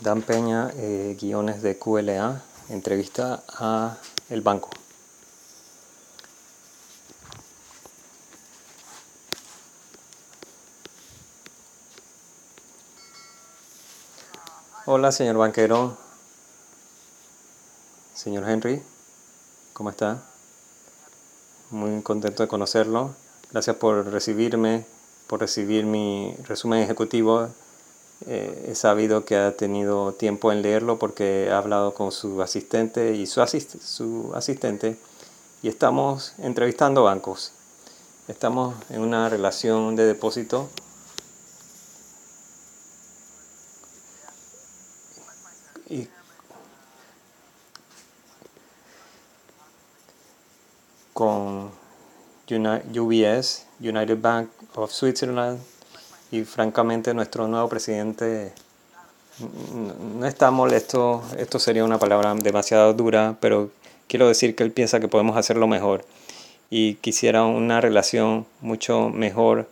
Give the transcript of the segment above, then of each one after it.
Dan Peña, eh, guiones de QLA, entrevista a el banco. Hola, señor banquero. Señor Henry, ¿cómo está? Muy contento de conocerlo. Gracias por recibirme, por recibir mi resumen ejecutivo eh, he sabido que ha tenido tiempo en leerlo porque he hablado con su asistente y su, su asistente y estamos entrevistando bancos. Estamos en una relación de depósito con UBS, United Bank of Switzerland, y francamente nuestro nuevo presidente no está molesto, esto sería una palabra demasiado dura, pero quiero decir que él piensa que podemos hacerlo mejor y quisiera una relación mucho mejor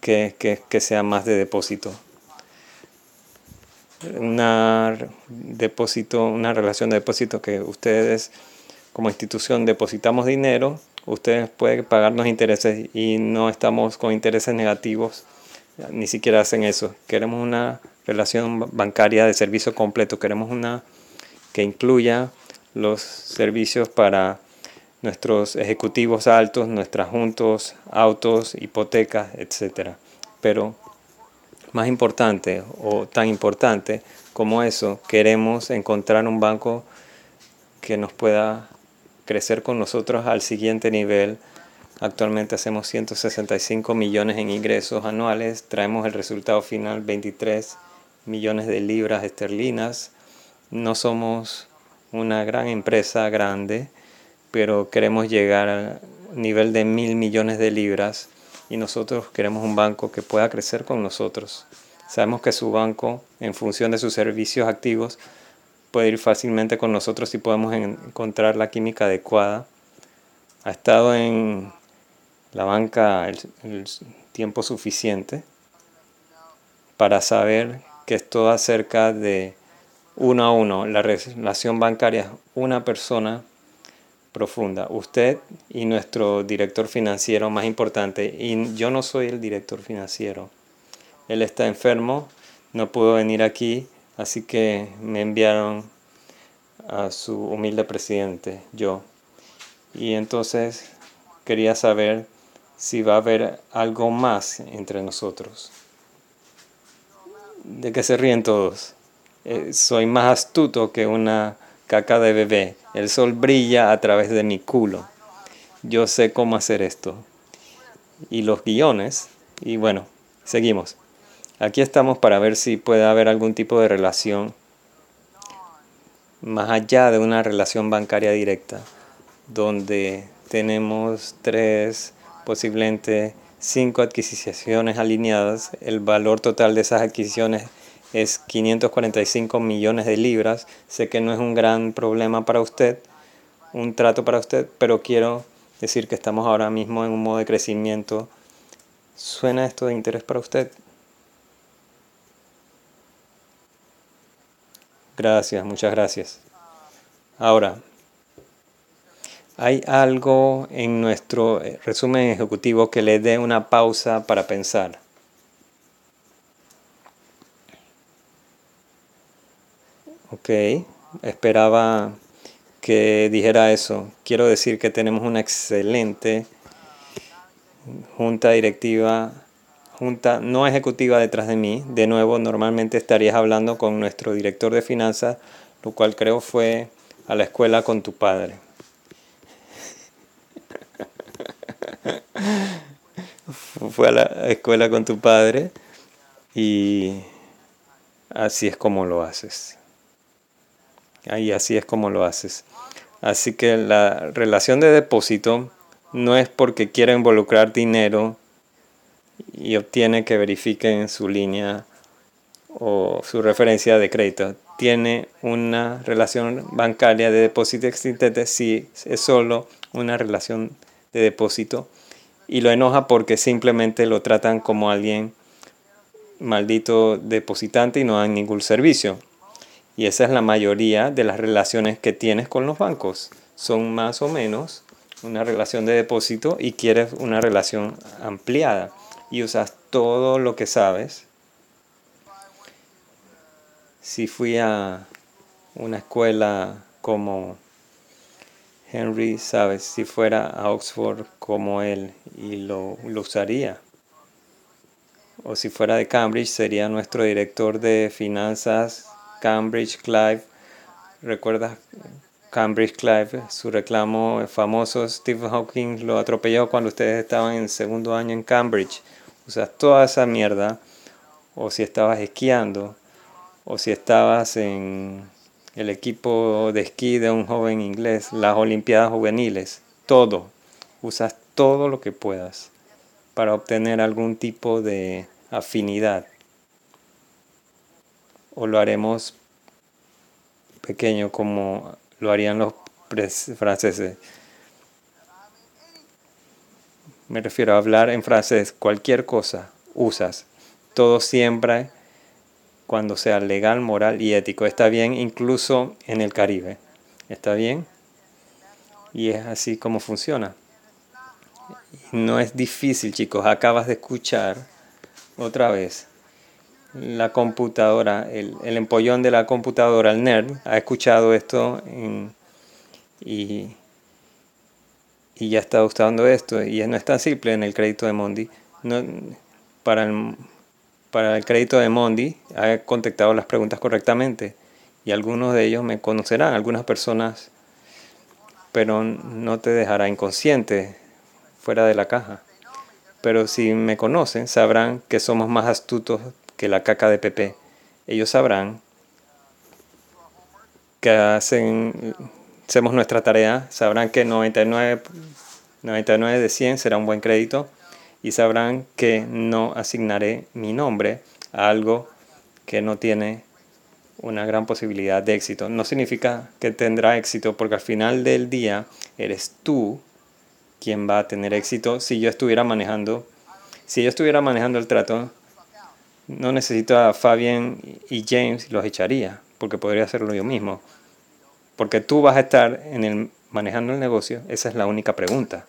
que, que, sea más de depósito. Una, depósito, una relación de depósito que ustedes como institución depositamos dinero ustedes pueden pagarnos intereses y no estamos con intereses negativos, ni siquiera hacen eso. Queremos una relación bancaria de servicio completo, queremos una que incluya los servicios para nuestros ejecutivos altos, nuestras juntos, autos, hipotecas, etc. Pero más importante o tan importante como eso, queremos encontrar un banco que nos pueda crecer con nosotros al siguiente nivel. Actualmente hacemos 165 millones en ingresos anuales, traemos el resultado final 23 millones de libras esterlinas. No somos una gran empresa grande, pero queremos llegar al nivel de mil millones de libras y nosotros queremos un banco que pueda crecer con nosotros. Sabemos que su banco, en función de sus servicios activos, puede ir fácilmente con nosotros si podemos encontrar la química adecuada. Ha estado en la banca el, tiempo suficiente para saber que es todo acerca de uno a uno. La relación bancaria es una persona profunda. Usted y nuestro director financiero más importante. Y yo no soy el director financiero. Él está enfermo, no pudo venir aquí Así que me enviaron a su humilde presidente, yo. Y entonces quería saber si va a haber algo más entre nosotros. ¿De qué se ríen todos? Eh, soy más astuto que una caca de bebé. El sol brilla a través de mi culo. Yo sé cómo hacer esto. Y los guiones. Y bueno, seguimos. Aquí estamos para ver si puede haber algún tipo de relación más allá de una relación bancaria directa, donde tenemos tres, posiblemente cinco adquisiciones alineadas. El valor total de esas adquisiciones es 545 millones de libras. Sé que no es un gran problema para usted, un trato para usted, pero quiero decir que estamos ahora mismo en un modo de crecimiento. ¿Suena esto de interés para usted? Gracias, muchas gracias. Ahora, ¿hay algo en nuestro eh, resumen ejecutivo que le dé una pausa para pensar? Ok, esperaba que dijera eso. Quiero decir que tenemos una excelente junta directiva junta no ejecutiva detrás de mí. De nuevo, normalmente estarías hablando con nuestro director de finanzas, lo cual creo fue a la escuela con tu padre. fue a la escuela con tu padre y así es como lo haces. Y así es como lo haces. Así que la relación de depósito no es porque quiera involucrar dinero y obtiene que verifiquen su línea o su referencia de crédito. Tiene una relación bancaria de depósito existente si es solo una relación de depósito y lo enoja porque simplemente lo tratan como alguien maldito depositante y no dan ningún servicio. Y esa es la mayoría de las relaciones que tienes con los bancos. Son más o menos una relación de depósito y quieres una relación ampliada. Y usas todo lo que sabes. Si fui a una escuela como Henry, sabes, si fuera a Oxford como él y lo, lo usaría o si fuera de Cambridge, sería nuestro director de finanzas, Cambridge Clive. ¿Recuerdas Cambridge Clive? Su reclamo famoso, Stephen Hawking lo atropelló cuando ustedes estaban en segundo año en Cambridge. Sea, toda esa mierda, o si estabas esquiando, o si estabas en el equipo de esquí de un joven inglés, las Olimpiadas Juveniles, todo. Usas todo lo que puedas para obtener algún tipo de afinidad. O lo haremos pequeño como lo harían los franceses. Me refiero a hablar en francés. Cualquier cosa usas. Todo siempre cuando sea legal, moral y ético. Está bien incluso en el Caribe. ¿Está bien? Y es así como funciona. No es difícil, chicos. Acabas de escuchar otra vez la computadora, el, empollón de la computadora, el nerd, ha escuchado esto y, y ya está usando esto. Y no es tan simple en el crédito de Mondi. No, para, el, para el crédito de Mondi ha contestado las preguntas correctamente y algunos de ellos me conocerán, algunas personas, pero no te dejará inconsciente fuera de la caja. Pero si me conocen, sabrán que somos más astutos que la caca de Pepe. Ellos sabrán que hacen, hacemos nuestra tarea, sabrán que 99, 99 de 100 será un buen crédito y sabrán que no asignaré mi nombre a algo que no tiene una gran posibilidad de éxito. No significa que tendrá éxito porque al final del día eres tú quién va a tener éxito si yo estuviera manejando, si yo estuviera manejando el trato, no necesito a Fabian y James, los echaría, porque podría hacerlo yo mismo. Porque tú vas a estar en el, manejando el negocio, esa es la única pregunta.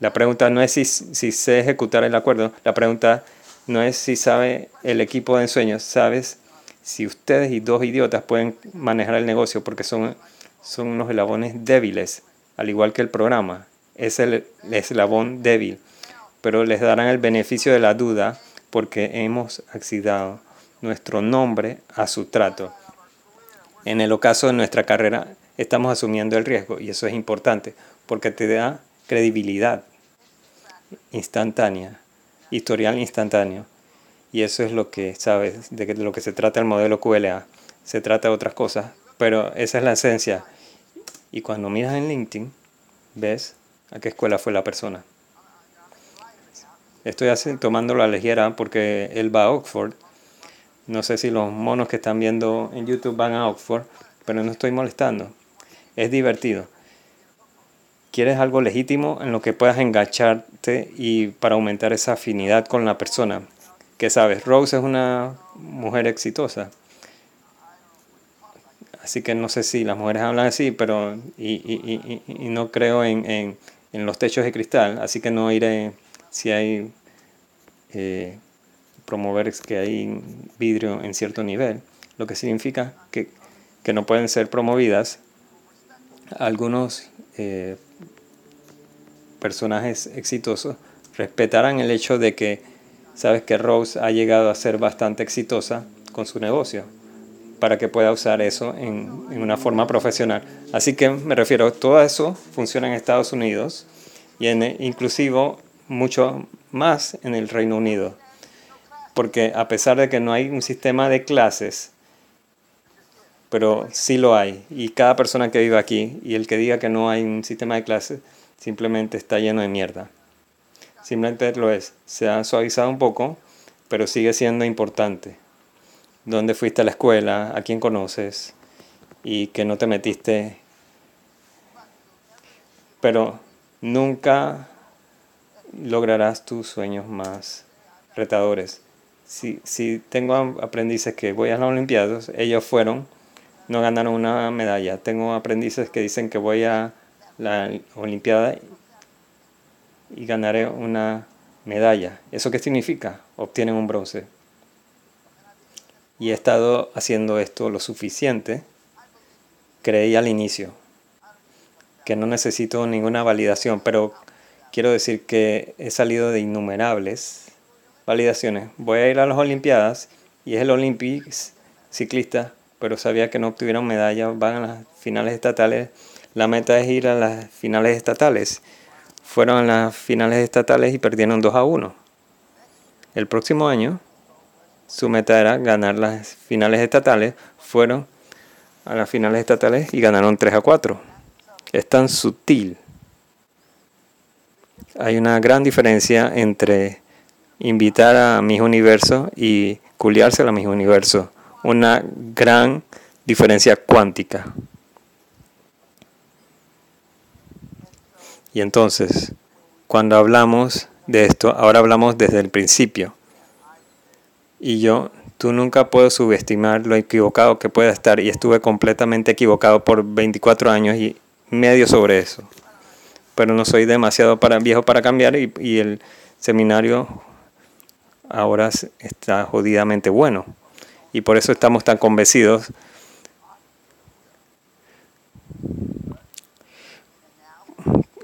La pregunta no es si, si sé ejecutar el acuerdo, la pregunta no es si sabe el equipo de ensueños, sabes si ustedes y dos idiotas pueden manejar el negocio porque son, son unos eslabones débiles, al igual que el programa es el eslabón débil, pero les darán el beneficio de la duda porque hemos accedido nuestro nombre a su trato. En el ocaso de nuestra carrera estamos asumiendo el riesgo y eso es importante porque te da credibilidad instantánea, historial instantáneo. Y eso es lo que sabes, de lo que se trata el modelo QLA. Se trata de otras cosas, pero esa es la esencia. Y cuando miras en LinkedIn, ves a qué escuela fue la persona. Estoy tomando la ligera porque él va a Oxford. No sé si los monos que están viendo en YouTube van a Oxford, pero no estoy molestando. Es divertido. Quieres algo legítimo en lo que puedas engancharte y para aumentar esa afinidad con la persona. Que sabes, Rose es una mujer exitosa. Así que no sé si las mujeres hablan así, pero y, no creo en en los techos de cristal, así que no iré si hay eh, promover que hay vidrio en cierto nivel, lo que significa que, no pueden ser promovidas algunos eh, personajes exitosos respetarán el hecho de que sabes que Rose ha llegado a ser bastante exitosa con su negocio para que pueda usar eso en, una forma profesional. Así que me refiero, todo eso funciona en Estados Unidos y en, mucho más en el Reino Unido. Porque a pesar de que no hay un sistema de clases, pero sí lo hay. Y cada persona que vive aquí y el que diga que no hay un sistema de clases, simplemente está lleno de mierda. Simplemente lo es. Se ha suavizado un poco, pero sigue siendo importante dónde fuiste a la escuela, a quién conoces y que no te metiste. Pero nunca lograrás tus sueños más retadores. si, si tengo aprendices que voy a las Olimpiadas, ellos fueron, no ganaron una medalla. Tengo aprendices que dicen que voy a la Olimpiada y ganaré una medalla. ¿Eso qué significa? Obtienen un bronce. Y he estado haciendo esto lo suficiente, creí al inicio, que no necesito ninguna validación, pero quiero decir que he salido de innumerables validaciones. Voy a ir a las Olimpiadas y es el Olympics ciclista, pero sabía que no obtuvieron medalla, van a las finales estatales. La meta es ir a las finales estatales fueron a las finales estatales y perdieron 2 a 1. El próximo año, su meta era ganar las finales estatales, fueron a las finales estatales y ganaron 3 a 4. Es tan sutil. Hay una gran diferencia entre invitar a mis universo y culiarse a mis universo. Una gran diferencia cuántica. Y entonces, cuando hablamos de esto, ahora hablamos desde el principio. Y yo, tú nunca puedo subestimar lo equivocado que pueda estar. Y estuve completamente equivocado por 24 años y medio sobre eso. Pero no soy demasiado para, viejo para cambiar y, y el seminario ahora está jodidamente bueno. Y por eso estamos tan convencidos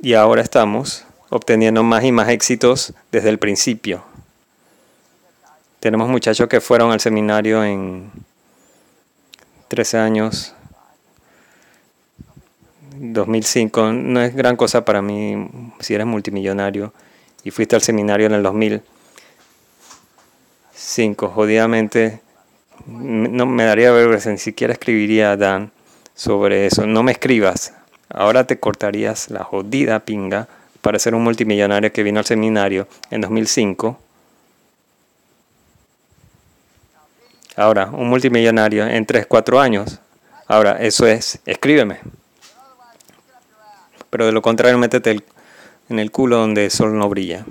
y ahora estamos obteniendo más y más éxitos desde el principio. Tenemos muchachos que fueron al seminario en 13 años, 2005. No es gran cosa para mí si eres multimillonario y fuiste al seminario en el 2005. Jodidamente, no me daría vergüenza, ni siquiera escribiría a Dan sobre eso. No me escribas, Ahora te cortarías la jodida pinga para ser un multimillonario que vino al seminario en 2005. Ahora, un multimillonario en 3, 4 años. Ahora, eso es, escríbeme. Pero de lo contrario, métete en el culo donde el sol no brilla.